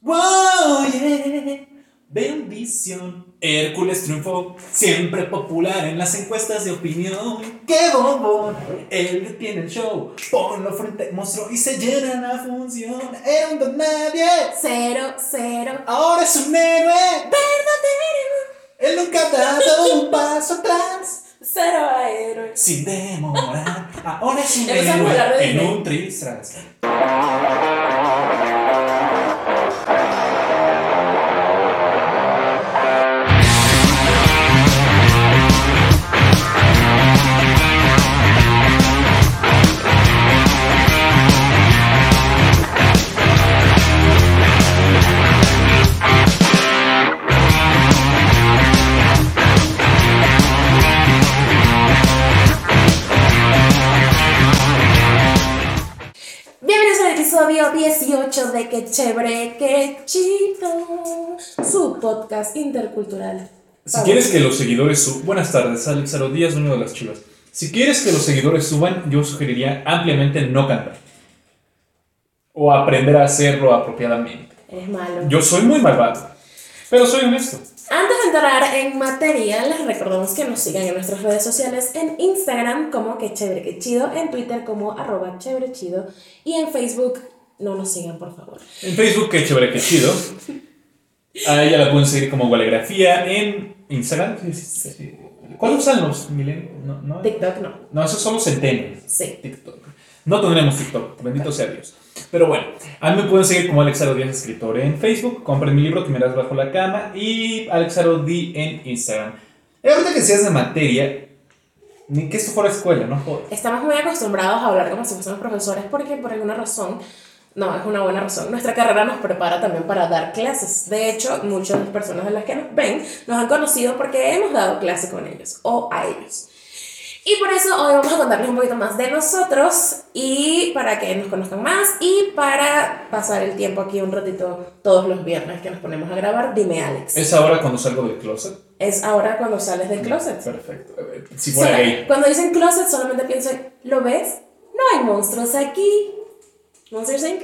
Wow, yeah. Bendición. Hércules triunfó, siempre popular en las encuestas de opinión. ¡Qué bombón! Él tiene el show, ponlo frente al monstruo y se llena la función. Era un don nadie, Cero, cero. ahora es un héroe. Verdadero. Él nunca ha dado un paso atrás. Cero a héroe. Sin demorar, ahora es un héroe en un tristras. 18 de Qué chévere, qué chido. Su podcast intercultural. Si quieres que los seguidores suban. Buenas tardes, Alex Aro Díaz, uno de las chivas. Si quieres que los seguidores suban, yo sugeriría ampliamente no cantar. O aprender a hacerlo apropiadamente. Eres malo. Yo soy muy malvado, pero soy honesto. Antes de entrar en materia, les recordamos que nos sigan en nuestras redes sociales, en Instagram como que chévere que chido, en Twitter como arroba chévere chido y en Facebook no nos sigan por favor. En Facebook, qué chévere, qué chido. A ella la pueden seguir como Gualegrafía en Instagram. ¿Cuál usan los milenios? No, no, TikTok no. no, esos son los centenios. Sí. TikTok. No tendremos TikTok, bendito sea Dios. Pero bueno, a mí me pueden seguir como Alex Díaz, escritor en Facebook. Compren mi libro que miras bajo la cama. Y Alex D en Instagram. Y ahorita que seas de materia, ni que esto fuera escuela, ¿no? Joder. Estamos muy acostumbrados a hablar como si fuésemos profesores porque por alguna razón, no, es una buena razón, nuestra carrera nos prepara también para dar clases. De hecho, muchas personas de las que nos ven nos han conocido porque hemos dado clase con ellos o a ellos. Y por eso hoy vamos a contarles un poquito más de nosotros y para que nos conozcan más y para pasar el tiempo aquí un ratito todos los viernes que nos ponemos a grabar. Dime, Alex. Es ahora cuando salgo del closet. Es ahora cuando sales del closet. Perfecto. A ver, Si fuera Sola-. Cuando dicen closet solamente pienso en, ¿lo ves? No hay monstruos aquí. Monsters Inc.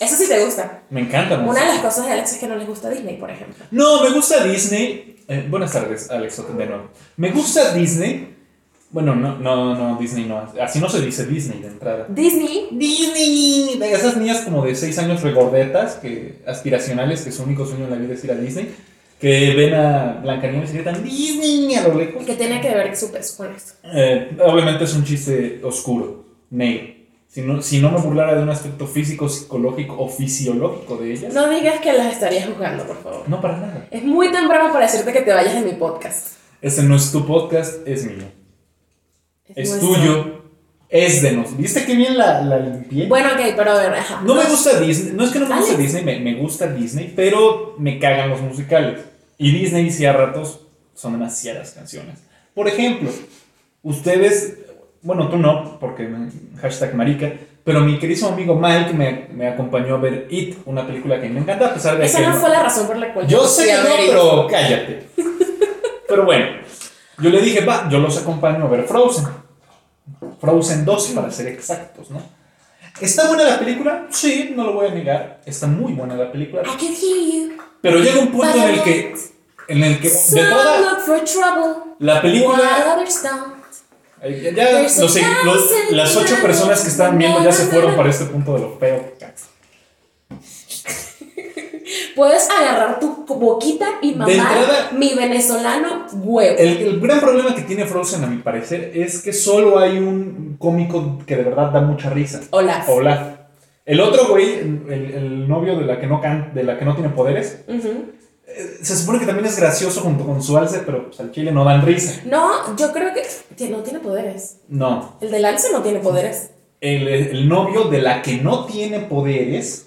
Eso sí te gusta. Me encanta. Una música. de las cosas de Alex es que no les gusta Disney, por ejemplo. No, me gusta Disney. Eh, buenas tardes, Alex, de nuevo. Me gusta Disney. Bueno, no, no, no, Disney no. Así no se dice Disney de entrada. Disney, Disney. De esas niñas como de 6 años regordetas, que, aspiracionales, que su único sueño en la vida es ir a Disney, que ven a Blancanieves y gritan Disney a lo lejos. que tiene que ver su peso con esto. Eh, obviamente es un chiste oscuro, negro. Si no, si no me burlara de un aspecto físico, psicológico o fisiológico de ellas, No digas que las estarías juzgando, por favor. no para nada. Es muy temprano para decirte que te vayas de mi podcast. Este no es tu podcast, es mío. Es tuyo, es de nosotros. ¿Viste qué bien la, la limpié? Bueno, ok, pero a ver, ajá. No me gusta Disney, no es que no me guste Alex. Disney, me, me gusta Disney, pero me cagan los musicales. Y Disney sí a ratos son demasiadas canciones. Por ejemplo, ustedes, bueno, tú no, porque hashtag marica, pero mi querido amigo Mike me, me acompañó a ver It, una película que me encanta a pesar de Esa que... no fue la razón por la cual Yo sé que no, pero cállate. Pero bueno, yo le dije, va, yo los acompaño a ver Frozen. Frozen 2, para ser exactos, ¿no? ¿Está buena la película? Sí, no lo voy a negar. Está muy buena la película. I can hear you. Pero llega un punto en el que, en el que de toda la película, ya, los- los- las ocho personas que están viendo ya se fueron para este punto de lo feo. Puedes agarrar tu boquita y mamar entrada- mi venezolano huevo. El, el gran problema que tiene Frozen, a mi parecer, es que solo hay un cómico que de verdad da mucha risa. Olaf. Olaf. El otro güey, el, el novio de la que no can, de la que no tiene poderes, eh, se supone que también es gracioso junto con su alce, pero pues, al chile no dan risa. No, yo creo que no tiene poderes. No. El del alce no tiene poderes. El, el novio de la que no tiene poderes,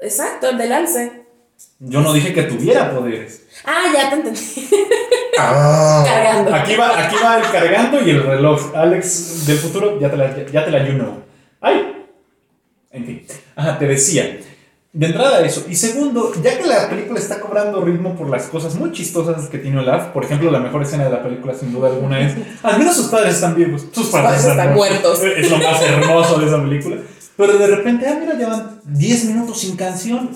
Exacto, el del alce. yo no dije que tuviera poderes. Ah, ya te entendí. Cargando. Aquí va, aquí va el cargando y el reloj. Alex del futuro, ya te la, ya te la you know. ¡Ay! En fin. Ajá, te decía. De entrada eso. Y segundo, ya que la película está cobrando ritmo por las cosas muy chistosas que tiene Olaf, por ejemplo, la mejor escena de la película sin duda alguna es, al menos sus padres están vivos. Sus padres, padres están muertos. Es lo más hermoso de esa película. Pero de repente, ah, mira, llevan 10 minutos sin canción.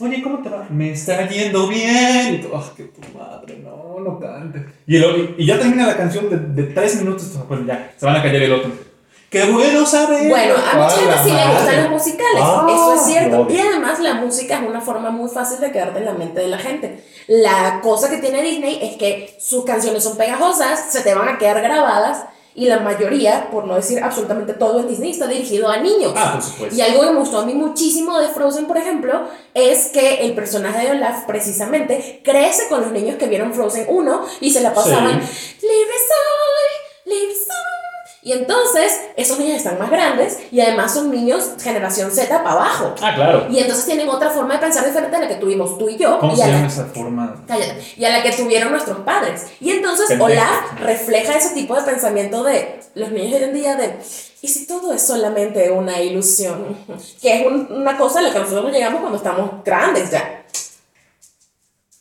Oye, ¿cómo te va? Me está yendo bien. Y tú, ah, qué tu madre, no, no cantes. Y, el- y ya termina la canción de, de 3 minutos, pues ya, se van a callar el otro. Qué bueno saber. Bueno, a mucha gente sí le madre. gustan los musicales, Ah, eso es cierto. Y además la música es una forma muy fácil de quedarte en la mente de la gente. La cosa que tiene Disney es que sus canciones son pegajosas, se te van a quedar grabadas y la mayoría, por no decir absolutamente todo en Disney, está dirigido a niños. Ah, por supuesto. Y algo que me gustó a mí muchísimo de Frozen, por ejemplo, es que el personaje de Olaf precisamente crece con los niños que vieron Frozen 1 y se la pasaban Libre soy, libre soy. Y entonces esos niños están más grandes y además son niños generación Z para abajo. Ah, claro. Y entonces tienen otra forma de pensar diferente a la que tuvimos tú y yo. ¿Cómo y se la- llama esa forma? Cállate. Y a la que tuvieron nuestros padres. Y entonces Pendejo. Olaf refleja ese tipo de pensamiento de los niños de hoy en día de, ¿y si todo es solamente una ilusión? Que es un- una cosa a la que nosotros llegamos cuando estamos grandes ya.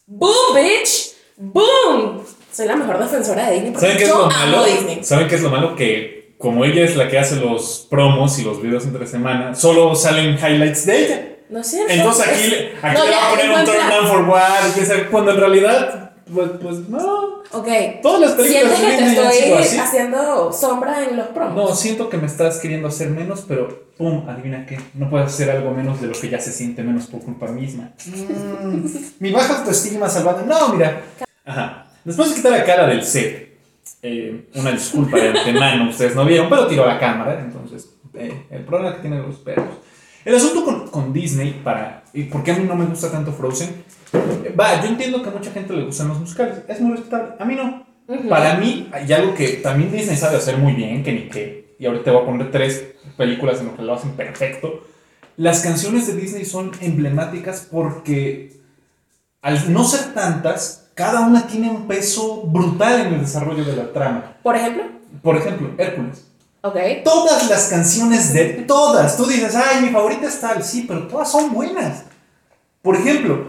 ¡Boom, bitch! ¡Boom! Soy la mejor defensora de Disney porque ¿Saben qué es yo lo amo malo? Disney. ¿Saben qué es lo malo? Que como ella es la que hace los promos y los videos entre semana, solo salen highlights de ella. ¿No es cierto? Entonces aquí, le- aquí No, le va ya, a poner un buen turn plan. down for what, y quién sabe, cuando en realidad, pues, pues no. Ok. Todas las películas ¿Sientes de que te Disney han sido estoy así. haciendo sombra en los promos? No, siento que me estás queriendo hacer menos, pero pum, adivina qué. No puedes hacer algo menos de lo que ya se siente menos por culpa misma. Mm, mi baja autoestima salvando. No, mira. Ajá. Después de quitar la cara del set, eh, una disculpa de antemano, ustedes no vieron, pero tiró la cámara, entonces, eh, el problema que tienen los perros. El asunto con, con Disney, para, y por qué a mí no me gusta tanto Frozen, eh, va, yo entiendo que a mucha gente le gustan los musicales, es muy respetable, a mí no. Ujú. Para mí, hay algo que también Disney sabe hacer muy bien, que ni que, y ahorita te voy a poner tres películas en las que lo hacen perfecto. Las canciones de Disney son emblemáticas porque, al no ser tantas, cada una tiene un peso brutal en el desarrollo de la trama. Por ejemplo, Por ejemplo, Hércules. ok. Todas las canciones de todas, tú dices, ay, mi favorita es tal, sí, pero todas son buenas. Por ejemplo,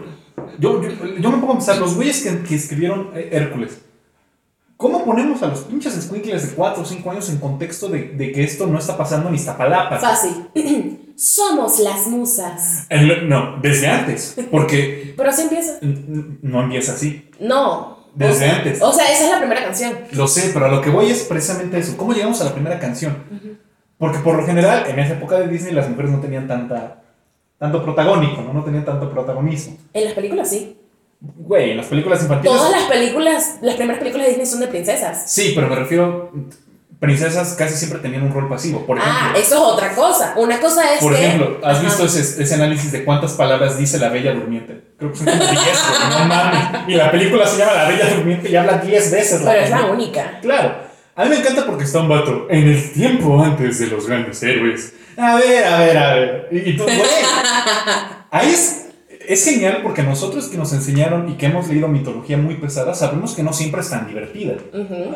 yo, yo, yo me pongo a pensar, los güeyes que, que escribieron eh, Hércules, ¿cómo ponemos a los pinches squinkles de 4 o 5 años en contexto de, de que esto no está pasando en Iztapalapa? Fácil. Somos las musas. El- no, desde antes, porque Pero así empieza. no empieza así. No. Desde o sea, antes. O sea, esa es la primera canción. Lo sé, pero a lo que voy es precisamente eso. ¿Cómo llegamos a la primera canción? Porque por lo general, en esa época de Disney, las mujeres no tenían tanta, tanto protagónico, ¿no? No tenían tanto protagonismo. En las películas sí. Güey, en las películas infantiles. Todas las películas, las primeras películas de Disney son de princesas. Sí, pero me refiero. Princesas casi siempre tenían un rol pasivo. Por ejemplo, ah, eso es otra cosa. Una cosa es por que. ejemplo ¿has Ajá. visto ese, ese análisis de cuántas palabras dice la Bella Durmiente? Creo que son como 10, güey, no mames. Y la película se llama La Bella Durmiente y habla 10 veces. Pero es la única. Claro. A mí me encanta porque está un vato en el tiempo antes de los grandes héroes. A ver, a ver, a ver. Y, y tú. Ahí es, es genial porque nosotros que nos enseñaron y que hemos leído mitología muy pesada, sabemos que no siempre es tan divertida.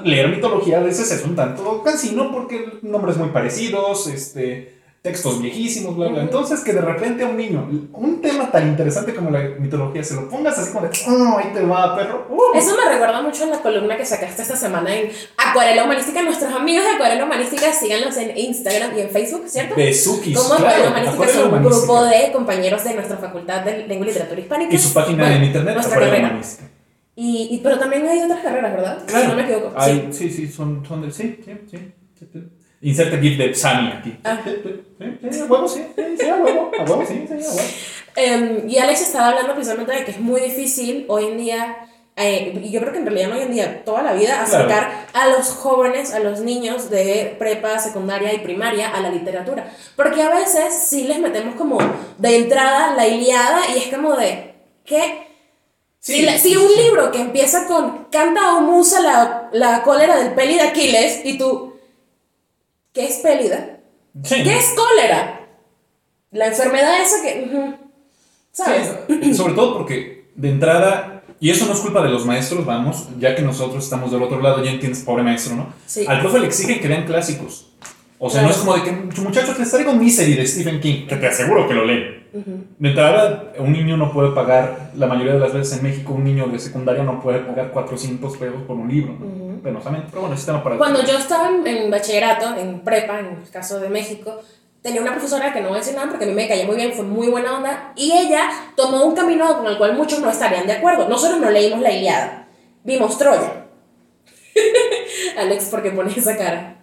Leer mitología a veces es un tanto cansino porque nombres muy parecidos, este, textos viejísimos, bla, bla. Entonces, que de repente a un niño, un tema tan interesante como la mitología, se lo pongas así como de, oh, ahí te va, perro. Uh. Eso me recuerda mucho a la columna que sacaste esta semana en Acuarela Humanística. Nuestros amigos de Acuarela Humanística, síganlos en Instagram y en Facebook, ¿cierto? Besuquis, Como claro. Acuarela Humanística son un Humanística. grupo de compañeros de nuestra Facultad de Lengua y Literatura Hispánica. Y su página Bueno, en internet, nuestra Acuarela carrera. Humanística. Y, y- pero también hay otras carreras, ¿verdad? Claro. Si no me equivoco. Hay- sí, sí, son, son de. Sí, sí, sí. sí, sí. Inserte GIF de Sammy aquí. Ah. Sí, a huevo, sí, sí, sí, a huevo, a huevo, sí, sí, a huevo. Em, y Alex estaba hablando precisamente de que es muy difícil hoy en día, eh, y yo creo que en realidad no hoy en día, toda la vida, acercar a los jóvenes, a los niños de prepa, secundaria y primaria a la literatura. Porque a veces sí les metemos como de entrada la Iliada y es como de, ¿qué? Sí, si, la- si sí, un libro que empieza con canta o musa la, la cólera del peli de Aquiles y tú, ¿qué es pélida? Sí. ¿Qué es cólera? La enfermedad esa que... ¿Sabes? Sí, sobre todo porque de entrada, y eso no es culpa de los maestros, vamos, ya que nosotros estamos del otro lado, ya entiendes, pobre maestro, ¿no? Sí. Al profe le exigen que vean clásicos. O sea, Claro. no es como de que, muchachos, les traigo Misery de Stephen King, que te aseguro que lo leen. De entrada, un niño no puede pagar, la mayoría de las veces en México, un niño de secundaria no puede pagar 400 pesos por un libro, ¿no? Penosamente, pero bueno, ese tema para Cuando yo estaba en, en bachillerato, en prepa, en el caso de México, tenía una profesora que no voy a decir nada porque a mí me caía muy bien, fue muy buena onda, y ella tomó un camino con el cual muchos no estarían de acuerdo. Nosotros no leímos la Iliada, vimos Troya. Alex, ¿por qué pones esa cara?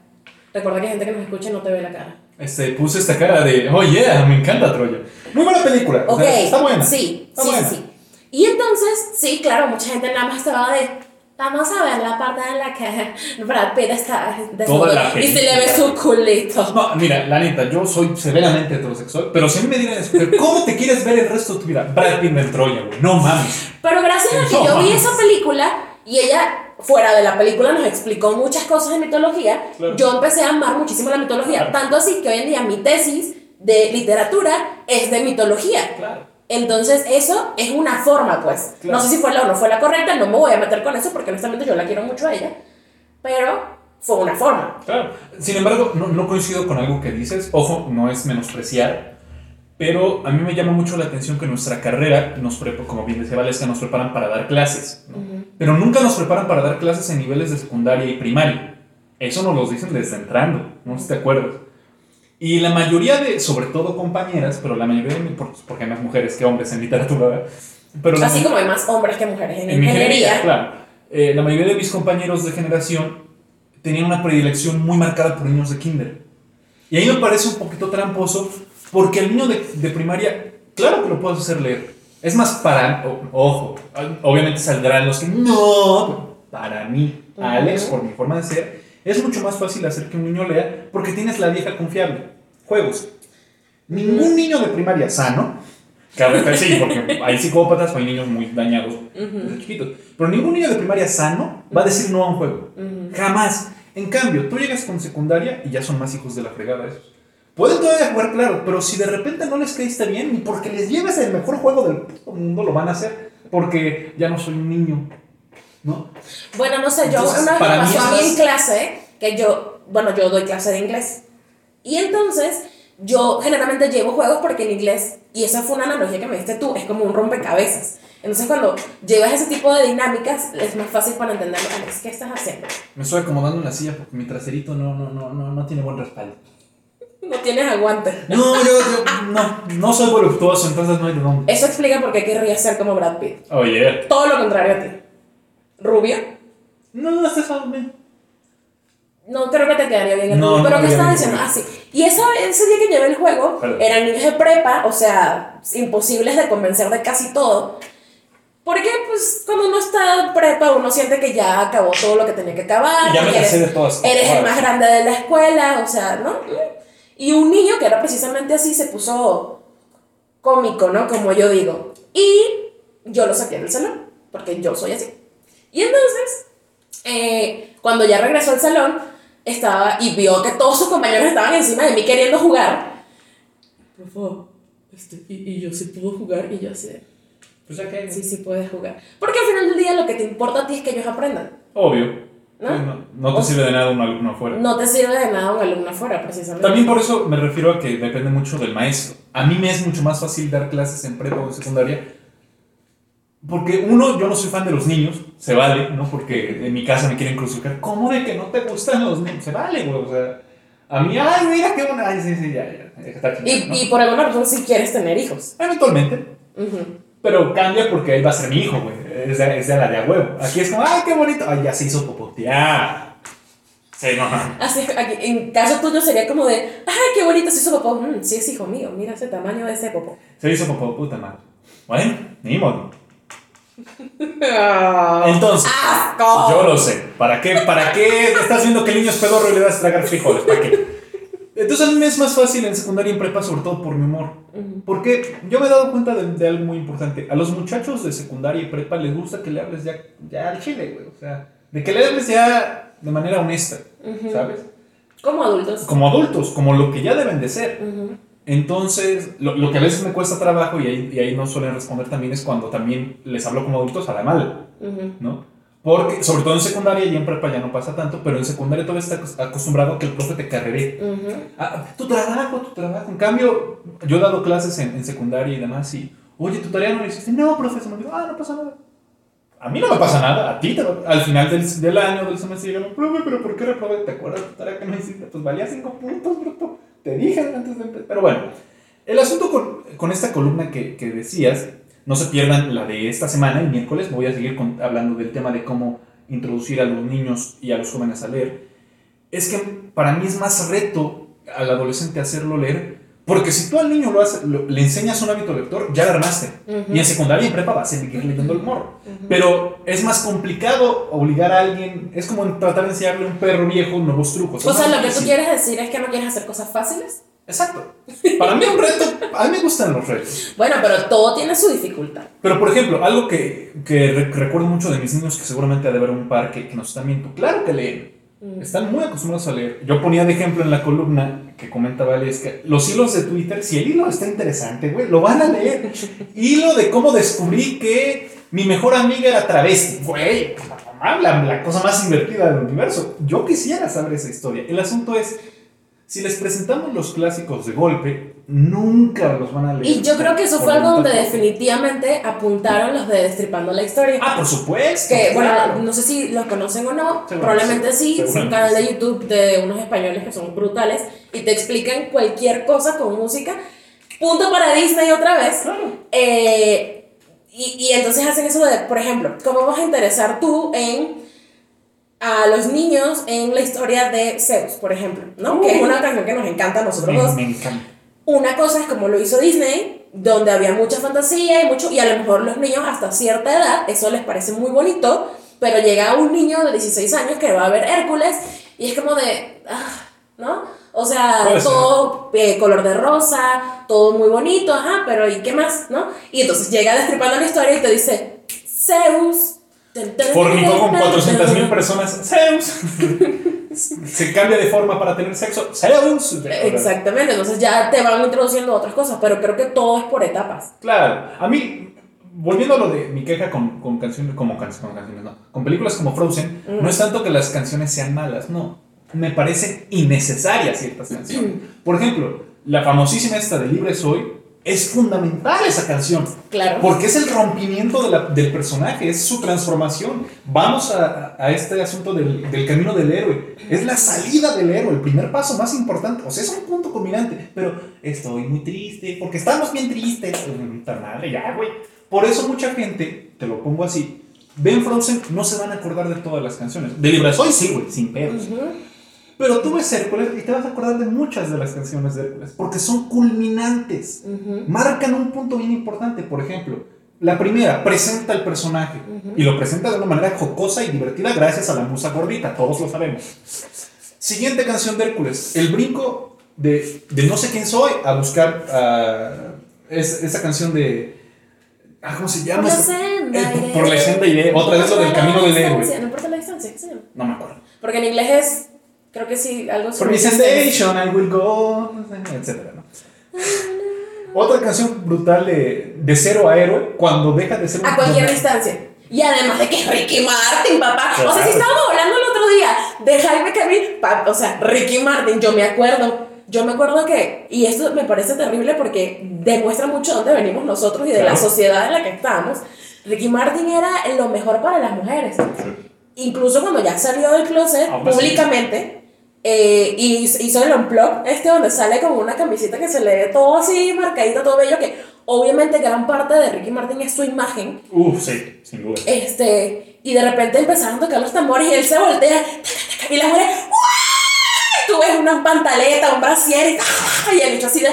Recuerda que hay gente que nos escucha y no te ve la cara. Este, puse esta cara de, oh yeah, me encanta Troya. Muy buena película. o Ok, sea, está buena. Sí, Está sí, buena. sí. Y entonces, sí, claro, mucha gente nada más estaba de. Vamos a ver la parte en la que Brad Pitt está desnudo y se le ve su culito. No, mira, la neta, yo soy severamente heterosexual, pero si a mí me dieran ¿cómo te quieres ver el resto de tu vida? Brad Pitt en Troya, güey. No mames. Pero gracias a que No, yo vi esa película y ella, fuera de la película, nos explicó muchas cosas de mitología, Claro. yo empecé a amar muchísimo la mitología. Claro. Tanto así que hoy en día mi tesis de literatura es de mitología. Claro. Entonces, eso es una forma, pues. Claro. No sé si fue la o no fue la correcta, no me voy a meter con eso porque honestamente yo la quiero mucho a ella, pero fue una forma. Claro. Sin embargo, no, no coincido con algo que dices. Ojo, no es menospreciar. Pero a mí me llama mucho la atención que nuestra carrera, nos prepa- como bien decía Valesca, nos preparan para dar clases. ¿no? Pero nunca nos preparan para dar clases en niveles de secundaria y primaria. Eso nos lo dicen desde entrando, no sé si te acuerdas. Y la mayoría de, sobre todo compañeras, pero la mayoría de, porque hay más mujeres que hombres en literatura, ¿verdad? pero Así como hay más hombres que mujeres en, en ingeniería. ingeniería, claro. Eh, la mayoría de mis compañeros de generación tenían una predilección muy marcada por niños de kinder. Y ahí me parece un poquito tramposo porque el niño de, de primaria, claro que lo puedes hacer leer. Es más, para, o- ojo, obviamente saldrán los que no, para mí, Alex, por mi forma de ser, es mucho más fácil hacer que un niño lea porque tienes la vieja confiable. Juegos. Ningún niño de primaria sano, claro que sí, porque hay psicópatas o hay niños muy dañados desde chiquitos, pero ningún niño de primaria sano va a decir no a un juego. Jamás. En cambio, tú llegas con secundaria y ya son más hijos de la fregada esos. Pueden todavía jugar, claro, pero si de repente no les caíste bien, ni porque les lleves el mejor juego del mundo lo van a hacer, porque ya no soy un niño, ¿no? Bueno, no sé, yo Entonces, una vez me pasó a mí en clase, que yo, bueno, yo doy clase de inglés. Y entonces, yo generalmente llevo juegos porque en inglés, y esa fue una analogía que me diste tú, es como un rompecabezas. Entonces, cuando llevas ese tipo de dinámicas, es más fácil para entenderlo. Alex, ¿qué estás haciendo? Me estoy acomodando en la silla porque mi traserito no, no, no, no, no tiene buen respaldo. No tienes aguante. No, yo, yo no, no soy voluptuoso, entonces no hay de dónde. Eso explica por qué querría ser como Brad Pitt. Oye, Todo lo contrario a ti. Rubio. no, no estás bien. No creo que te quedaría bien el No, rubio. no Pero me ¿qué estaba diciendo? Ah, sí. Y esa, ese día que llevé el juego, Perdón. eran niños de prepa, o sea, imposibles de convencer de casi todo. Porque, pues, cuando uno está en prepa, uno siente que ya acabó todo lo que tenía que acabar. Y ya me eres, de todas. eres el más grande de la escuela, o sea, ¿no? Y un niño que era precisamente así se puso cómico, ¿no? Como yo digo. Y yo lo saqué del salón, porque yo soy así. Y entonces, eh, cuando ya regresó al salón, estaba y vio que todos sus compañeros estaban encima de mí queriendo jugar. Por favor, este, y, y yo sí puedo jugar, y yo de, Pues ya que. sí, sí puedes jugar. Porque al final del día lo que te importa a ti es que ellos aprendan. Obvio. ¿No? No, no te sirve de nada un alumno afuera. No te sirve de nada un alumno afuera, precisamente. También por eso me refiero a que depende mucho del maestro. A mí me es mucho más fácil dar clases en prepa o en secundaria. Porque uno, yo no soy fan de los niños, se vale, ¿no? Porque en mi casa me quieren crucificar. ¿Cómo de que no te gustan los niños? Se vale, güey. O sea, a mí, ay, mira qué buena. Ay, sí, sí, ya, ya. Está chingado, Y, ¿no? y por alguna razón sí quieres tener hijos. Eventualmente. Ujú. Pero cambia porque ahí va a ser mi hijo, güey. Es de, es de la de a huevo. Aquí es como, ay, qué bonito. Ay, ya se hizo popotear. Sí, no, no. Así, aquí, en caso tuyo sería como de, ay, qué bonito se hizo popó. Mm, sí es hijo mío, mira ese tamaño de ese popó. Se hizo popó, puta madre. Bueno, ni modo. Ah. Entonces, ¡Asco! yo lo sé. ¿Para qué? ¿Para qué estás viendo que el niño es pedorro y le vas a tragar frijoles? ¿Para qué? Entonces a mí me es más fácil en secundaria y en prepa, sobre todo por mi humor. Porque yo me he dado cuenta de, de algo muy importante. A los muchachos de secundaria y prepa les gusta que le hables ya, ya al chile, güey. O sea, de que le hables ya de manera honesta, ¿sabes? Como adultos. Como adultos, como lo que ya deben de ser. Entonces, lo, lo que a veces me cuesta trabajo y ahí, y ahí no suelen responder también es cuando también les hablo como adultos a la mala, Ujú. ¿no? Porque, sobre todo en secundaria y en prepa ya no pasa tanto, pero en secundaria todavía está acos- acostumbrado a que el profe te carrere. Ujú. Ah, tu trabajo, tu trabajo. En cambio, yo he dado clases en, en secundaria y demás y, oye, tu tarea no la hiciste. No, profe, se me olvidó. Ah, no pasa nada. A mí no me pasa nada, a ti te al final del, del año, del semestre, llegan, profe, pero ¿por qué reprobé? ¿Te acuerdas la tarea que no hiciste? Pues valía 5 puntos, bruto. Te dije antes de empezar. Pero bueno, el asunto con, con esta columna que, que decías, no se pierdan la de esta semana, el miércoles, voy a seguir con- hablando del tema de cómo introducir a los niños y a los jóvenes a leer. Es que para mí es más reto al adolescente hacerlo leer, porque si tú al niño lo haces, lo- le enseñas un hábito lector, ya ganaste. Ujú. Y en secundaria y en prepa va a seguir leyendo el morro. Pero es más complicado obligar a alguien, es como tratar de enseñarle a un perro viejo nuevos trucos. O sea, lo que tú difícil. quieres decir es que no quieres hacer cosas fáciles. Exacto. Para mí un reto, a mí me gustan los retos. Bueno, pero todo tiene su dificultad. Pero por ejemplo, algo que, que re- recuerdo mucho de mis niños, que seguramente ha de haber un par que, que nos están viendo, claro que leen. Mm. Están muy acostumbrados a leer. Yo ponía de ejemplo en la columna que comentaba es que los hilos de Twitter, si el hilo está interesante, güey, lo van a leer. Hilo de cómo descubrí que mi mejor amiga era travesti. Güey, la, la cosa más divertida del universo. Yo quisiera saber esa historia. El asunto es, si les presentamos los clásicos de golpe, nunca los van a leer. Y yo creo que eso fue algo donde definitivamente apuntaron los de Destripando la Historia. Ah, por supuesto. Que, bueno, claro. no sé si los conocen o no, probablemente sí, es un canal de. YouTube de unos españoles que son brutales y te explican cualquier cosa con música. Punto para Disney otra vez. Claro. Eh, y, y entonces hacen eso de, por ejemplo, ¿cómo vas a interesar tú en a los niños en la historia de Zeus, por ejemplo? ¿no? Que es una canción que nos encanta a nosotros dos. Me, encanta. Una cosa es como lo hizo Disney, donde había mucha fantasía y mucho, y a lo mejor los niños hasta cierta edad, eso les parece muy bonito, pero llega un niño de 16 años que va a ver Hércules y es como de, ah, ¿no? O sea, todo eh, color de rosa, todo muy bonito, ajá, pero ¿y qué más, no? Y entonces llega destripando la historia y te dice, Zeus. Fornicó con tan, 400 mil tan". personas. Zeus. Se cambia de forma para tener sexo. Zeus. Exactamente, entonces ya te van introduciendo otras cosas, pero creo que todo es por etapas. Claro. A mí, volviendo a lo de mi queja con, con canciones, como can- con canciones, no. Con películas como Frozen, Mm. no es tanto que las canciones sean malas, no. Me parecen innecesarias ciertas canciones. Por ejemplo, la famosísima esta de Libre Soy. Es fundamental esa canción. Claro. Porque es el rompimiento de la- del personaje, es su transformación. Vamos a, a este asunto del, del camino del héroe. Es la salida del héroe, el primer paso más importante. O sea, es un punto culminante. Pero estoy muy triste, porque estamos bien tristes. Madre, ya, güey. Por eso mucha gente, te lo pongo así, ven Frozen, no se van a acordar de todas las canciones. De Libre Soy sí, güey, sin pedos. Ujú. Pero tú ves Hércules y te vas a acordar de muchas de las canciones de Hércules, porque son culminantes marcan un punto bien importante. Por ejemplo, la primera presenta al personaje Ujú. y lo presenta de una manera jocosa y divertida gracias a la musa gordita, todos lo sabemos. Siguiente canción de Hércules, el brinco de, de no sé quién soy a buscar ah, es- esa canción de... ah, ¿Cómo se llama? Por la senda Eh, por- la senda iré. Otra vez lo del camino del héroe. No importa la distancia, ¿qué se llama? No me acuerdo. Porque en inglés es, creo que sí, algo For sobre my sensation, I will go, etcétera, ¿no? Otra canción brutal de, de cero a héroe cuando deja de ser A cualquier personaje. distancia. Y además de que es Ricky Martin, papá. O sea, Claro. si estábamos hablando el otro día de Jaime Camil, o sea, Ricky Martin, yo me acuerdo. Yo me acuerdo que, y esto me parece terrible porque demuestra mucho dónde venimos nosotros y de la Claro. sociedad en la que estamos. Ricky Martin era lo mejor para las mujeres. Incluso cuando ya salió del closet Aún públicamente eh, y hizo el unplug, este donde sale como una camiseta que se le ve todo así marcadito, todo bello, que obviamente gran parte de Ricky Martin es su imagen. Uf, sí, sin duda. Este, y de repente empezaron a tocar los tambores y él se voltea taca, taca, y las mujeres ¡Uah! tú ves una pantaleta, un brasier y, ¡ah! y el bicho así de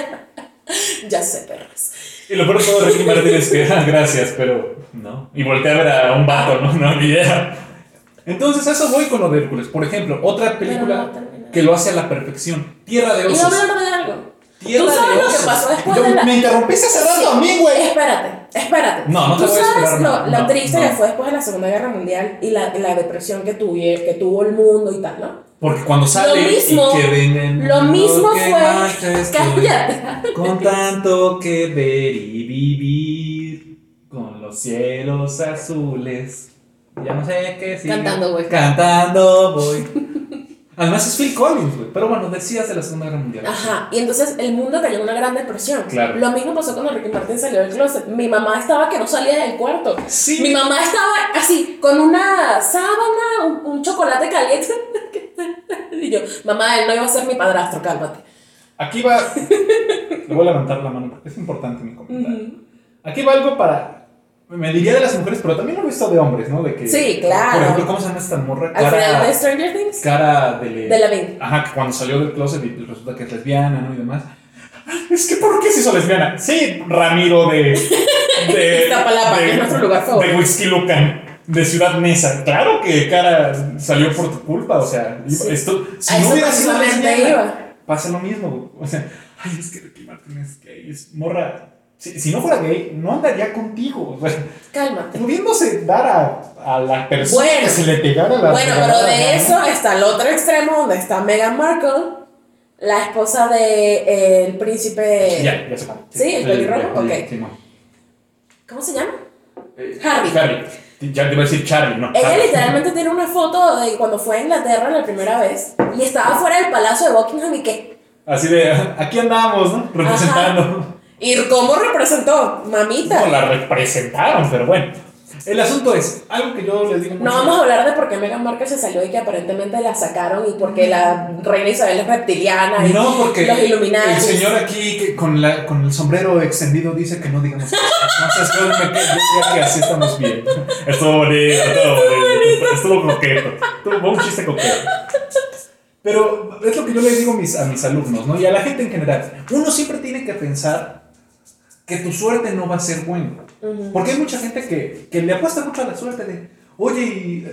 ya sé perros Y lo peor de todo de Ricky Martin es que, ah, gracias, pero no. Y volteé a ver a un vato, no, no, ni idea. Entonces, a eso voy con lo de Hércules. Por ejemplo, otra película. Que lo hace a la perfección: Tierra de y Osos. vamos a hablar de algo Tierra ¿Tú sabes de lo que pasó después Yo- de la- Me interrumpiste hace rato Sí. a mí, güey. espérate espérate No, no te ¿Tú voy a sabes esperar, lo, no, lo no, triste no. que fue después de la Segunda Guerra Mundial y la, la depresión que, tuve, que tuvo el mundo y tal ¿no? Porque cuando sale mismo- y que vengan. lo mismo que fue- cállate Con tanto que ver y vivir. Con los cielos azules. Ya no sé qué sigue. Cantando voy. Cantando voy. Además es Phil Collins, güey. Pero bueno, decías de la Segunda Guerra Mundial. Ajá, y entonces el mundo cayó en una gran depresión. Claro. Lo mismo pasó cuando Ricky Martin salió del closet. Mi mamá estaba que no salía del cuarto. Sí. Mi mamá estaba así, con una sábana, un, un chocolate caliente. y yo, mamá, él no iba a ser mi padrastro, cálmate. Aquí va. Le voy a levantar la mano porque es importante mi comentario. Aquí va algo para. Me diría de las mujeres, pero también lo he visto de hombres, ¿no? De que, Sí, claro. Por ejemplo, ¿cómo se llama esta morra? Al final de Cara, Stranger Things, cara de. de la Vin. Ajá, que cuando salió del closet y resulta que es lesbiana, ¿no? Y demás. Es que, ¿por qué se hizo lesbiana? Sí, Ramiro de. de Iztapalapa, que es nuestro lugar favorito. De Whisky Lucan, de Ciudad Neza. Claro que cara salió por tu culpa, o sea, Sí. esto. Si no hubiera sido lesbiana, iba. pasa lo mismo. O sea, ay, es que Ricky Martin es gay, es morra. Si, si no fuera gay, no andaría contigo. O sea, Cálmate. pudiéndose dar a, a la persona Bueno. que se le pegara la. Bueno, pero de gana. eso está el otro extremo donde está Meghan Markle, la esposa del príncipe. Ya, ya se va. ¿Sí? ¿El pelirrojo? Ok. sí, no. ¿Cómo se llama? Eh, Harry. Harry. Ya te iba a decir Charlie, ¿no? Ella Harry. literalmente tiene una foto de cuando fue a Inglaterra la primera vez y estaba fuera del palacio de Buckingham y que. Así de, aquí andamos, ¿no? Representando. ¿Y cómo representó? Mamita. No la representaron, pero bueno. El asunto es, algo que yo les digo No vamos a hablar de por qué Meghan Markle se salió y que aparentemente la sacaron y porque la reina Isabel es reptiliana y No, porque los Illuminati. el señor aquí que con, la, con el sombrero extendido dice que no digamos cosas. Entonces yo me quedo que así estamos bien. Estuvo bonito, estuvo bonito, estuvo coqueto, tuvo un chiste coqueto. Pero es lo que yo le digo a mis, a mis alumnos, ¿no? Y a la gente en general. Uno siempre tiene que pensar que tu suerte no va a ser buena. Ujú. Porque hay mucha gente que, que le apuesta mucho a la suerte de, oye, y,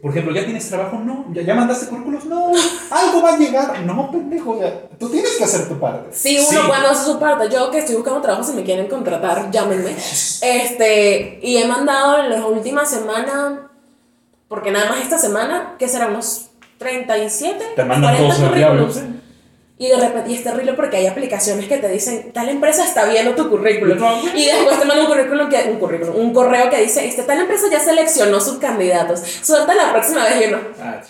por ejemplo, ¿ya tienes trabajo? No. ¿Ya, ya mandaste currículos? No. Algo va a llegar. No, pendejo. ya. Tú tienes que hacer tu parte. Sí, uno cuando hace su parte. Yo que estoy buscando trabajo, si me quieren contratar, llámenme. Este, y he mandado en las últimas semanas, porque nada más esta semana, que será unos 37, Te mandan 40 todos el diablo. currículums. Y de repente, y es terrible porque hay aplicaciones que te dicen, tal empresa está viendo tu currículum. Y después te mandan un currículum que, un currículum, un correo que dice, este, tal empresa ya seleccionó sus candidatos. Suelta la próxima vez y uno. Ah,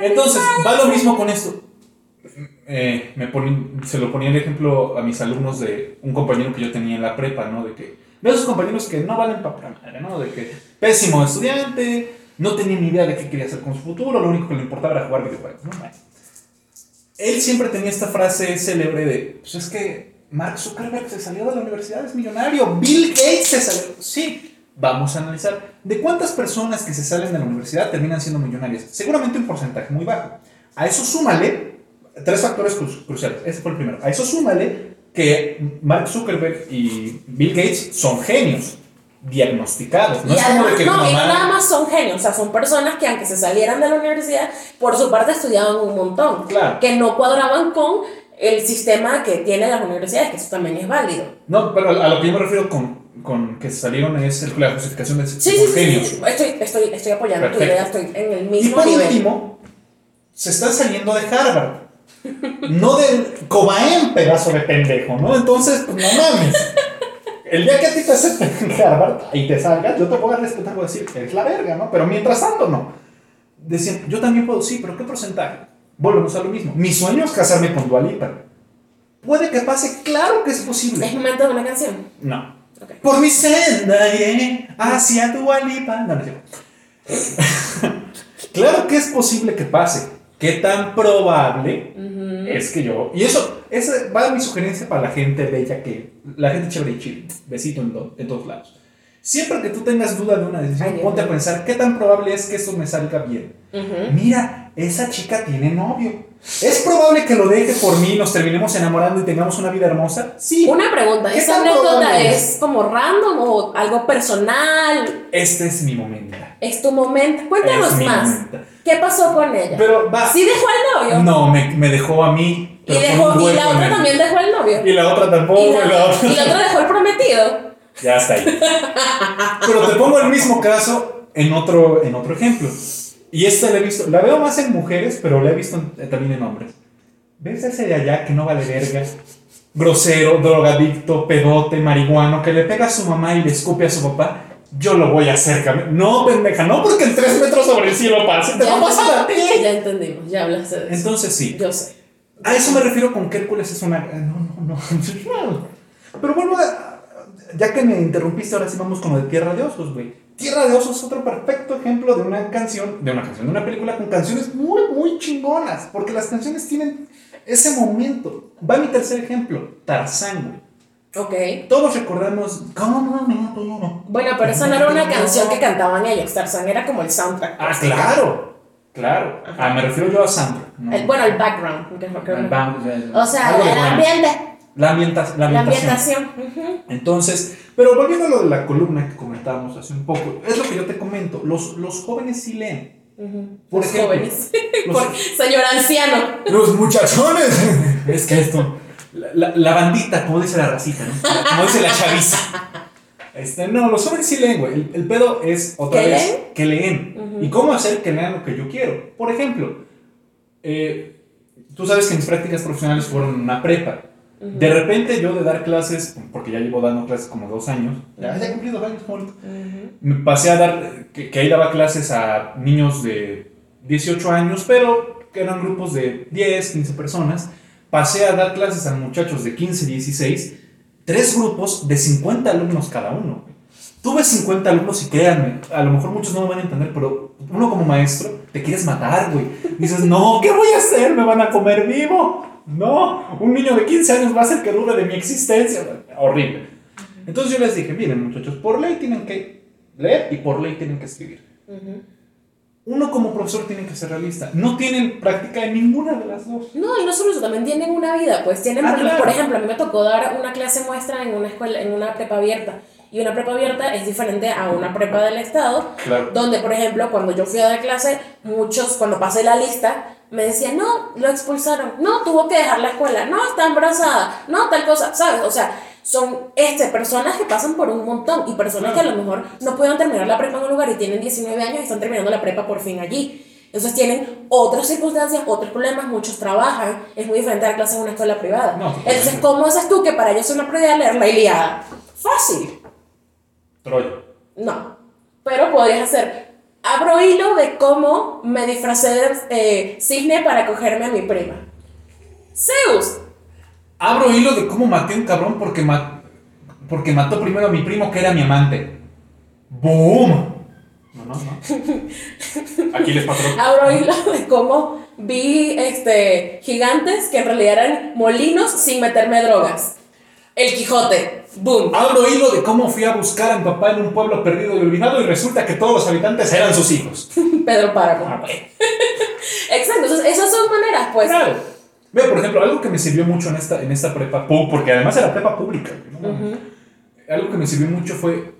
Entonces, va lo mismo con esto. Eh, me poní- se lo ponía el ejemplo a mis alumnos de un compañero que yo tenía en la prepa, ¿no? De que, de esos compañeros que no valen para madre, ¿no? De que pésimo estudiante, no tenía ni idea de qué quería hacer con su futuro, lo único que le importaba era jugar videojuegos, ¿no? Él siempre tenía esta frase célebre de, pues es que Mark Zuckerberg se salió de la universidad, es millonario, Bill Gates se salió, sí. Vamos a analizar de cuántas personas que se salen de la universidad terminan siendo millonarias. Seguramente un porcentaje muy bajo. A eso súmale tres factores cru- cruciales. Ese fue el primero. A eso súmale que Mark Zuckerberg y Bill Gates son genios diagnosticados. No y es como de además, que no, tu y mamá- nada más son genios, o sea, son personas que aunque se salieran de la universidad, por su parte estudiaban un montón, Claro. que no cuadraban con el sistema que tienen las universidades, que eso también es válido. No, pero a lo que yo me refiero con, con que salieron es el- la justificación de Sí, sí, genios. sí, estoy, estoy, estoy apoyando tu Perfecto. idea, estoy en el Y mismo por nivel. último, se están saliendo de Harvard. No del Cobaen, pedazo de pendejo, ¿no? Entonces, pues no mames. El día que a ti te acepten Harvard y te salgas, yo te voy a respetar, voy a decir, es la verga, ¿no? Pero mientras tanto, no. Decían, yo también puedo, sí, pero ¿qué porcentaje? Volvemos a lo mismo. Mi sueño es casarme con Dualipa. ¿Puede que pase? Claro que es Es posible. momento de una canción. No. Por mi senda iré hacia Dualipa. No, no es cierto. claro que es posible que pase. ¿Qué tan probable es que yo... Y eso, esa va mi sugerencia para la gente bella que... La gente chévere y chile. Besito en, do- en todos lados. Siempre que tú tengas duda de una decisión, Ay, ponte a pensar qué tan probable es que esto me salga bien. Mira, esa chica tiene novio. ¿Es probable que lo deje por mí, nos terminemos enamorando y tengamos una vida hermosa? Sí. Una pregunta, ¿Qué ¿esa anécdota es como random o algo personal? Este es mi momento. ¿Es tu momento? Cuéntanos Es mi más. momento. ¿Qué pasó con ella? Pero va. ¿Sí dejó al novio? No, me, me dejó a mí. y, dejó, y la otra también dejó al novio. Y la otra tampoco. y, Y la, la otra. y la otra dejó el prometido. Ya está ahí. Pero te pongo el mismo caso en otro, en otro ejemplo. Y esta la he visto, la veo más en mujeres, pero la he visto en- también en hombres. ¿Ves ese de allá que no vale verga? Grosero, drogadicto, pedote, marihuano, que le pega a su mamá y le escupe a su papá. Yo lo voy a hacer. No, pendeja, no porque en tres metros sobre el cielo pase, te va a pasar a ti. Ya entendimos, ya hablaste de eso. Entonces sí, Yo sé. a eso me refiero con que Hércules es una... No, no, no. Pero vuelvo a... Ya que me interrumpiste, ahora sí vamos con lo de Tierra de Osos, güey. Tierra de Osos es otro perfecto ejemplo de una canción, de una canción, de una película con canciones muy, muy chingonas. Porque las canciones tienen ese momento. Va mi tercer ejemplo, Tarzán, güey. Ok. Todos recordamos... ¿Cómo me atoro? Bueno, pero esa no era una canción que cantaban ellos. Tarzán era como el soundtrack. Ah, claro. Claro. Ah, me refiero yo a Sandra. no. El- bueno, el background. que El O sea, el ambiente. La, ambienta- la La ambientación. ambientación. Ujú. Entonces, pero volviendo a lo de la columna que comentábamos hace un poco, es lo que yo te comento, los, los jóvenes sí leen. Ujú. Por Los ejemplo, jóvenes. los- Por- señor anciano. Los muchachones. es que esto, la, la- la bandita, como dice la racita, ¿no? Como dice la chaviza. Este, no, los jóvenes sí leen, güey. El, el pedo es otra ¿Que vez leen? que leen. Ujú. ¿Y cómo hacer que lean lo que yo quiero? Por ejemplo, eh, tú sabes que mis prácticas profesionales fueron una prepa. De repente yo de dar clases, porque ya llevo dando clases como dos años, ya, he cumplido dos años. Ujú. Me pasé a dar, que, que ahí daba clases a niños de 18 años, pero que eran grupos de 10, 15 personas. Pasé a dar clases a muchachos de 15, 16, tres grupos de 50 alumnos cada uno. Tuve 50 alumnos y créanme, a lo mejor muchos no me van a entender, pero uno como maestro te quieres matar, güey. Dices, no, ¿qué voy a hacer? ¿Me van a comer vivo? No, un niño de 15 años va a ser que dude de mi existencia. Horrible. Entonces yo les dije, miren muchachos, por ley tienen que leer y por ley tienen que escribir. Ujú. Uno como profesor tiene que ser realista. No tienen práctica en ninguna de las dos. No, y no solo eso, también tienen una vida, pues tienen, Ah, por, claro. por ejemplo, a mí me tocó dar una clase muestra en una escuela, en una prepa abierta, y una prepa abierta es diferente a una prepa del estado, Claro. donde, por ejemplo, cuando yo fui a dar clase, muchos, cuando pasé la lista, me decían, no, lo expulsaron, no, tuvo que dejar la escuela, no, está embarazada, no, tal cosa, ¿sabes? O sea, son este, personas que pasan por un montón y personas que a lo mejor no pudieron terminar la prepa en un lugar y tienen 19 años y están terminando la prepa por fin allí. Entonces tienen otras circunstancias, otros problemas, muchos trabajan, es muy diferente a la clase en una escuela privada. No. Entonces, ¿cómo haces tú que para ellos es una prioridad leer la Ilíada? Fácil. Troya. No. Pero podrías hacer. Abro hilo de cómo me disfracé de eh, cisne para cogerme a mi prima. Zeus. Abro hilo de cómo maté a un cabrón porque, ma- porque mató primero a mi primo que era mi amante. ¡Boom! No, no, no. Aquí les patrón. Abro hilo de cómo vi este, gigantes que en realidad eran molinos sin meterme drogas. El Quijote. Boom. Abro hilo de cómo fui a buscar a mi papá en un pueblo perdido y olvidado y resulta que todos los habitantes eran sus hijos. Pedro Páramo. Ah, bueno. Exacto. Entonces, esas son maneras, pues. Claro. Veo, por ejemplo, algo que me sirvió mucho en esta, en esta prepa, porque además era prepa pública. Algo que me sirvió mucho fue,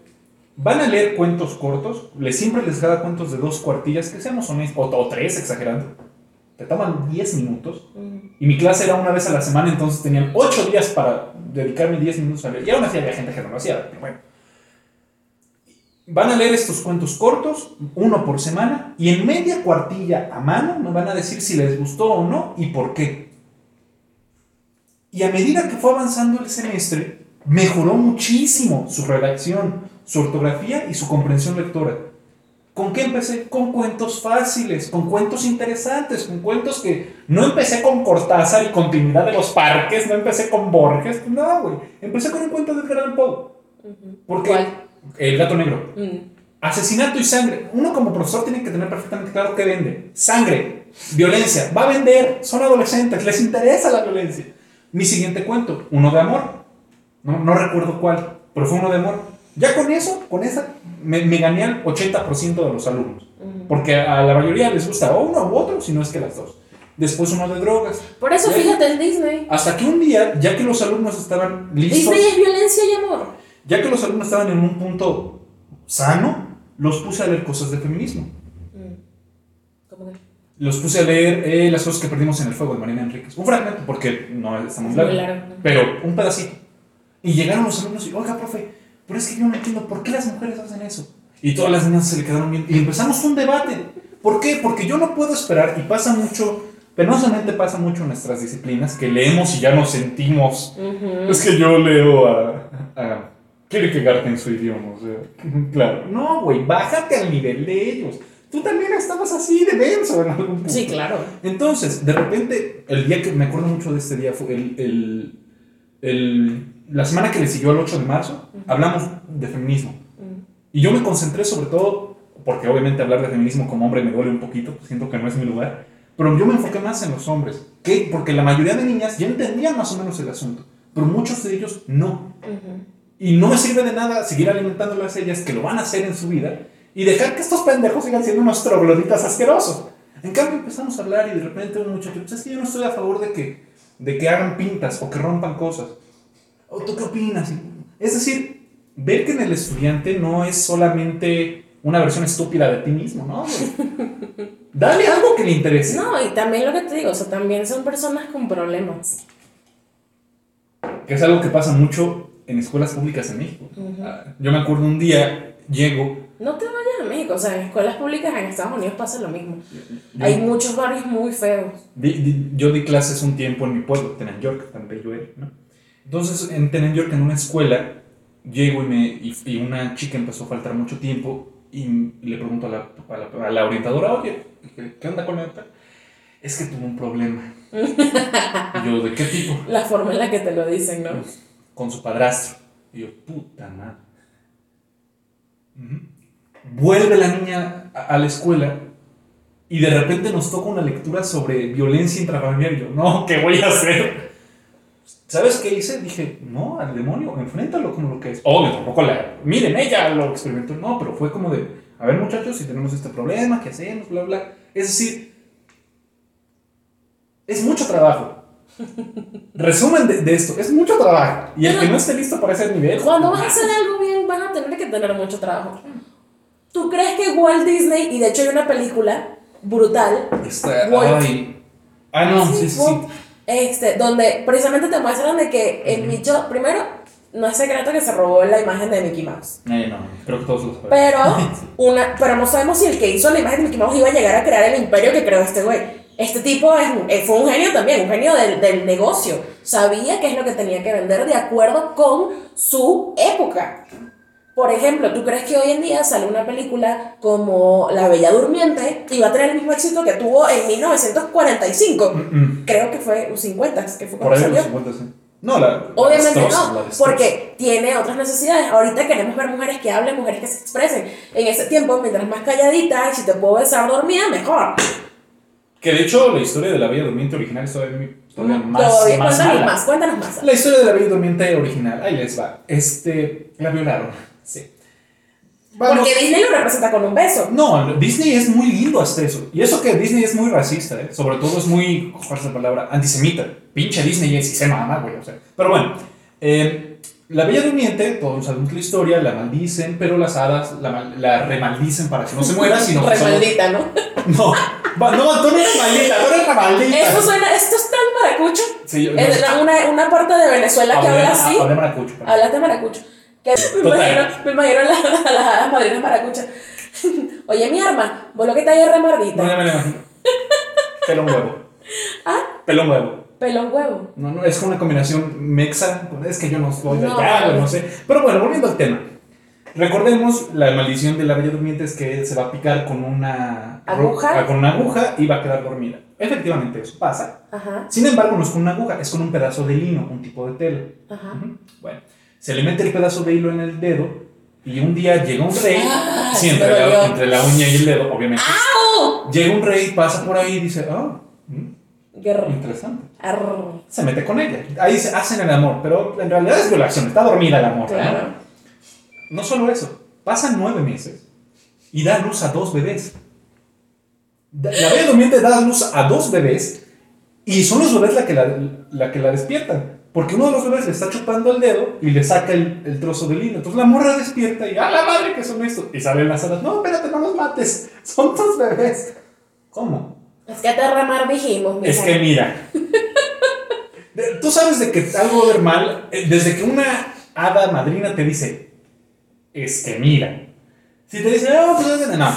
van a leer cuentos cortos, les, siempre les da cuentos de dos cuartillas, que seamos honestos, o, o tres exagerando. Te toman 10 minutos. Ujú. Y mi clase era una vez a la semana, entonces tenían 8 días para dedicarme 10 minutos a leer. Y aún así había gente que no lo hacía, pero bueno. Van a leer estos cuentos cortos, uno por semana, y en media cuartilla a mano me van a decir si les gustó o no y por qué. Y a medida que fue avanzando el semestre, mejoró muchísimo su redacción, su ortografía y su comprensión lectora. ¿Con qué empecé? Con cuentos fáciles, con cuentos interesantes, con cuentos que no empecé con Cortázar y continuidad de los parques, no empecé con Borges, no, güey. Empecé con un cuento de Edgar Allan Poe. Porque ¿Cuál? El gato negro. Mm. Asesinato y sangre. Uno como profesor tiene que tener perfectamente claro qué vende. Sangre, violencia. Va a vender. Son adolescentes. Les interesa la violencia. Mi siguiente cuento. Uno de amor. No, no recuerdo cuál. Pero fue uno de amor. Ya con eso, con esa, me, me gané al 80% de los alumnos. Porque a la mayoría les gusta o uno u otro, si no es que las dos. Después uno de drogas. Por eso, Ya- fíjate en Disney. Hasta que un día, ya que los alumnos estaban listos. Disney es violencia y amor. Ya que los alumnos estaban en un punto sano, los puse a leer cosas de feminismo. Mm. ¿Cómo que? Los puse a leer eh, Las cosas que perdimos en el fuego de Marina Enríquez. Un fragmento, porque no está muy Es largo. muy largo, ¿no? Pero un pedacito. Y llegaron los alumnos y, oiga, profe, pero es que yo no entiendo por qué las mujeres hacen eso. Y todas las niñas se le quedaron bien. Y empezamos un debate. ¿Por qué? Porque yo no puedo esperar, y pasa mucho, penosamente pasa mucho en nuestras disciplinas, que leemos y ya nos sentimos Ujú. Es que yo leo a, a quiere quedarte en su idioma, o sea, claro. No, güey, bájate al nivel de ellos. Tú también estabas así de denso en algún punto. Sí, claro. Entonces, de repente, el día que me acuerdo mucho de este día fue el, el, el- la semana que le siguió al 8 de marzo, hablamos de feminismo. Y yo me concentré sobre todo, porque obviamente hablar de feminismo como hombre me duele un poquito, siento que no es mi lugar, pero yo me enfoqué más en los hombres, ¿Qué? porque la mayoría de niñas ya entendían más o menos el asunto, pero muchos de ellos no. Y no me sirve de nada seguir alimentándolas a ellas, que lo van a hacer en su vida, y dejar que estos pendejos sigan siendo unos trogloditas asquerosos. En cambio empezamos a hablar y de repente un muchacho, pues es que yo no estoy a favor de que, de que hagan pintas o que rompan cosas. ¿O tú qué opinas? Es decir, ver que en el estudiante no es solamente una versión estúpida de ti mismo, ¿no? Dale algo que le interese. No, y también lo que te digo, o sea, también son personas con problemas. Que es algo que pasa mucho en escuelas públicas en México. Ujú. Ah, Yo me acuerdo un día, llego, No te vayas a México, o sea, en escuelas públicas en Estados Unidos pasa lo mismo. yo- Hay muchos barrios muy feos. Di- di- yo di clases un tiempo en mi pueblo, Tenen York, tan bello era, ¿no? Entonces, en Tenen York, en una escuela, llego y, me, y, y una chica empezó a faltar mucho tiempo y le pregunto a la, a la, a la orientadora, oye, ¿qué, qué onda con neta? Es que tuvo un problema. Y yo, ¿de qué tipo? La forma en la que te lo dicen, ¿no? Con su padrastro. Y yo, puta madre. Ujú. Vuelve la niña a, a la escuela y de repente nos toca una lectura sobre violencia intrafamiliar. Y yo, no, ¿qué voy a hacer? ¿Sabes qué hice? Dije, no, al demonio, enfréntalo como lo que es. Obvio, tampoco la. Miren, ella lo experimentó. No, pero fue como de, a ver, muchachos, si tenemos este problema, ¿qué hacemos? Bla, bla. Es decir, es mucho trabajo. Resumen de, de esto, es mucho trabajo. Y el que no esté listo para ese nivel. Cuando vas a hacer algo bien, vas a tener que tener mucho trabajo. ¿Tú crees que Walt Disney, y de hecho hay una película brutal, Está, Walt. ay. Ah, no, sí, sí, sí. Walt, Este, donde precisamente te muestran de que el bicho, primero, no es secreto que se robó la imagen de Mickey Mouse. Ay, no, creo que todos lo saben. Pero, una, pero no sabemos si el que hizo la imagen de Mickey Mouse iba a llegar a crear el imperio que creó este güey. Este tipo es, eh, fue un genio también, un genio del, del negocio. Sabía qué es lo que tenía que vender de acuerdo con su época. Por ejemplo, ¿tú crees que hoy en día sale una película como La Bella Durmiente y va a tener el mismo éxito que tuvo en 1945? Mm, mm. Creo que fue los 50, que fue Por cuando ahí los salió. 50, sí. No, la. Obviamente la no, porque tiene otras necesidades. Ahorita queremos ver mujeres que hablen, mujeres que se expresen. En ese tiempo, mientras más calladita si te puedo besar dormida, mejor. Que de hecho, la historia de la Bella Durmiente original es todavía, todavía más, Todavía, más cuéntanos mala. más, cuéntanos más. La historia de la Bella Durmiente original, ahí les va. Este. La violaron. Sí. Vamos. Porque Disney lo representa con un beso. No, Disney es muy lindo hasta eso. Y eso que Disney es muy racista, ¿eh? Sobre todo es muy, ¿cuál es la palabra? Antisemita. Pinche Disney es y se mama, güey. O sea. Pero bueno, eh, la Bella Durmiente, todos sabemos la historia, la maldicen, pero las hadas la, mal- la remaldicen para que no se muera, sino que Re solo- maldita, ¿no? No, no, tú no eres maldita, tú eres la maldita. Esto suena, esto es tan maracucho. Sí, yo- Es la- una, una parte de Venezuela que Hablé- habla así. hablé maracucho, perdón. Hablas de maracucho. Que me imagino, me imagino la- la- las madrinas maracuchas. Oye, mi arma, vos lo que te hay es remardita. No, ya me lo imagino. Pelón huevo. ¿Ah? Pelón huevo. Pelón huevo. No, no, es una combinación mexa. Es que yo no soy de No. allá, no sé. Pero bueno, volviendo al tema. Recordemos, la maldición de la Bella Durmiente es que se va a picar con una ¿Aguja? ro- Con una aguja y va a quedar dormida. Efectivamente, eso pasa. Ajá, Sin embargo, no es con una aguja, es con un pedazo de lino, un tipo de tela. ajá. Bueno, se le mete el pedazo de hilo en el dedo y un día llega un rey. Ah, sí, entre la, entre la uña y el dedo, obviamente. ¡Au! Llega un rey, pasa por ahí y dice, ah, mm, Guerra. interesante. Arr. Se mete con ella. Ahí se hacen el amor, pero en realidad es violación, está dormida la morra. Claro. ¿no? no solo eso, pasan nueve meses y da luz a dos bebés. La bella durmiente da luz a dos bebés y son los bebés la que la, la que la despiertan. Porque uno de los bebés le está chupando el dedo y le saca el, el trozo de lino. Entonces la morra despierta y ¡a la madre que son estos! Y salen las hadas. No, espérate, no los mates. Son tus bebés. ¿Cómo? Es que te remar dijimos, Es mija. que mira. Tú sabes de que algo va a mal eh, desde que una hada madrina te dice, es que mira. Si te dice, no, pues es de- no.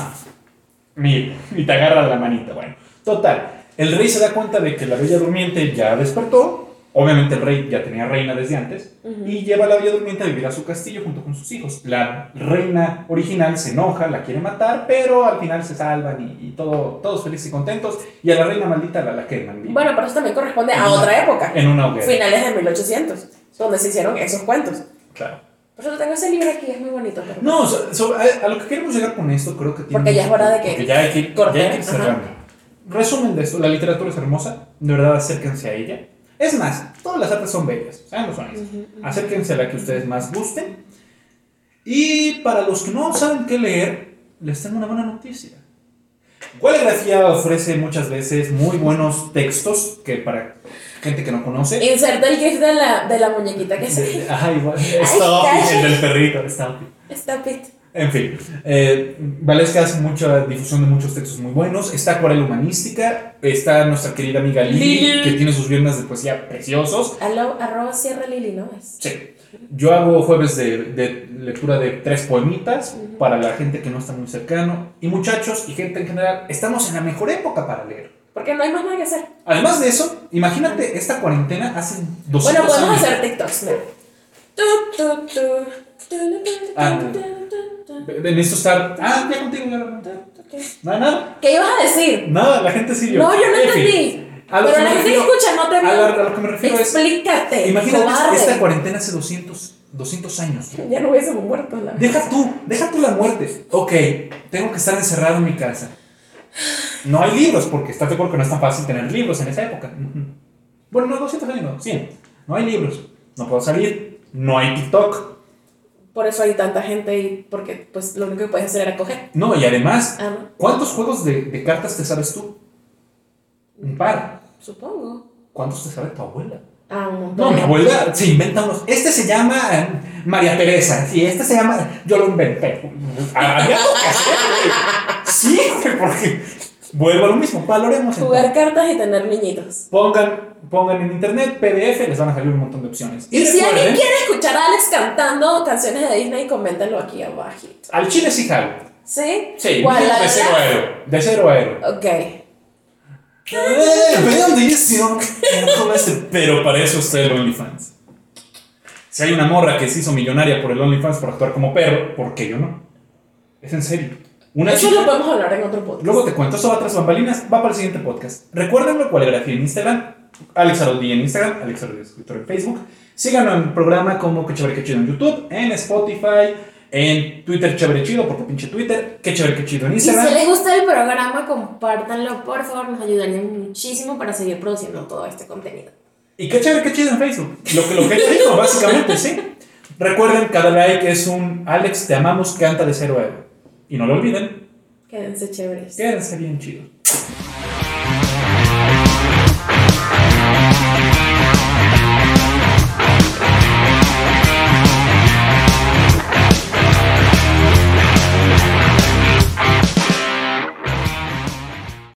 Mira, y te agarra la manita. Bueno, total. El rey se da cuenta de que la bella durmiente ya despertó Obviamente el rey ya tenía reina desde antes Ujú. y lleva a la Bella Durmiente a vivir a su castillo junto con sus hijos. La reina original se enoja, la quiere matar, pero al final se salvan y, y todo, todos felices y contentos. Y a la reina maldita la, la queman. Bueno, pero eso también corresponde a En una- otra época. En una hoguera. Finales de 1800, donde se hicieron esos cuentos. Claro. Por eso tengo ese libro aquí, es muy bonito. Pero... No, so- so- a, a lo que queremos llegar con esto creo que tiene... Porque ya es hora de que ya hay que, ya hay que. Resumen de esto, la literatura es hermosa, de verdad acérquense a ella. Es más, todas las artes son bellas, seamos honestos. Acérquense a la que ustedes más gusten. Y para los que no saben qué leer, les tengo una buena noticia. Wallgrafía ofrece muchas veces muy buenos textos que para gente que no conoce... Inserta el gif de la, de la muñequita que se... Ajá, igual. Stop, el del perrito, stop. Stop it. En fin, eh, Valesca hace mucha difusión de muchos textos muy buenos. Está Acuarela Humanística, está nuestra querida amiga Lili, Lili. que tiene sus viernes de poesía preciosos. Alo- arroba Sierra Lili, ¿no? Es. Sí. Yo hago jueves de, de lectura de tres poemitas para la gente que no está muy cercano. Y muchachos y gente en general, estamos en la mejor época para leer. Porque no hay más nada que hacer. Además de eso, imagínate esta cuarentena hace 200 Bueno, podemos años. hacer TikToks, tu, tu, tu, tu, Ah, de- Necesito estar... Ah, ya contigo, ya. No, nada. ¿Qué ibas a decir? Nada, la gente sí. No, yo no En entendí. A lo Pero la gente escucha no te A veo. a lo que me refiero es. Explícate. Imagínate cobarde. esta cuarentena hace 200, 200 años. Ya no hubiésemos muerto, la Deja tú, deja tú la muerte. Ok, tengo que estar encerrado en mi casa. No hay libros, porque estás de acuerdo que no es tan fácil tener libros en esa época. Ujú. Bueno, no, 200 años, no, 100. No hay libros. No puedo salir. No hay TikTok. Por eso hay tanta gente y porque pues lo único que puedes hacer era coger. No, y además, Ah, no. ¿cuántos juegos de, de cartas te sabes tú? Un par. Supongo. ¿Cuántos te sabe tu abuela? Ah, un montón. No, mi abuela se inventa unos. Este se llama eh, María Teresa. Y este se llama. Yo lo inventé. Había algo que hacer, güey. Sí, porque. Vuelvo a lo mismo. Valoremos. entonces. Jugar cartas y tener niñitos. Pongan, pongan en internet PDF, les van a salir un montón de opciones. Y, si recuerden, alguien quiere escuchar a Alex cantando canciones de Disney, coméntenlo aquí abajito. Al chile sí jalo. ¿Sí? Sí, ¿Cuál? ¿La de cero a héroe. De cero a héroe. Ok. Eh, bendición. Con este- Pero para eso está el OnlyFans. Si hay una morra que se hizo millonaria por el OnlyFans por actuar como perro, ¿por qué yo no? Es en serio. Una Eso chica- lo podemos hablar en otro podcast. Luego te cuento, eso va tras bambalinas, va para el siguiente podcast. Recuérdenlo, cualigrafía en Instagram, Alex Aroldi en Instagram, Alex Aroldi escritor en Facebook. Síganos en el programa como Que Chévere Que Chido en YouTube, en Spotify, en Twitter Chévere Chido, porque pinche Twitter, Que Chévere Que Chido en Y si Instagram. les gusta el programa, compártanlo, por favor, nos ayudarían muchísimo para seguir produciendo todo este contenido. Y qué chévere, qué chido en Facebook. Lo que, lo que dijo, básicamente, sí. Recuerden, cada like es un Alex, te amamos, canta de cero a. Y no lo olviden, Quédense chéveres. quédense bien chidos.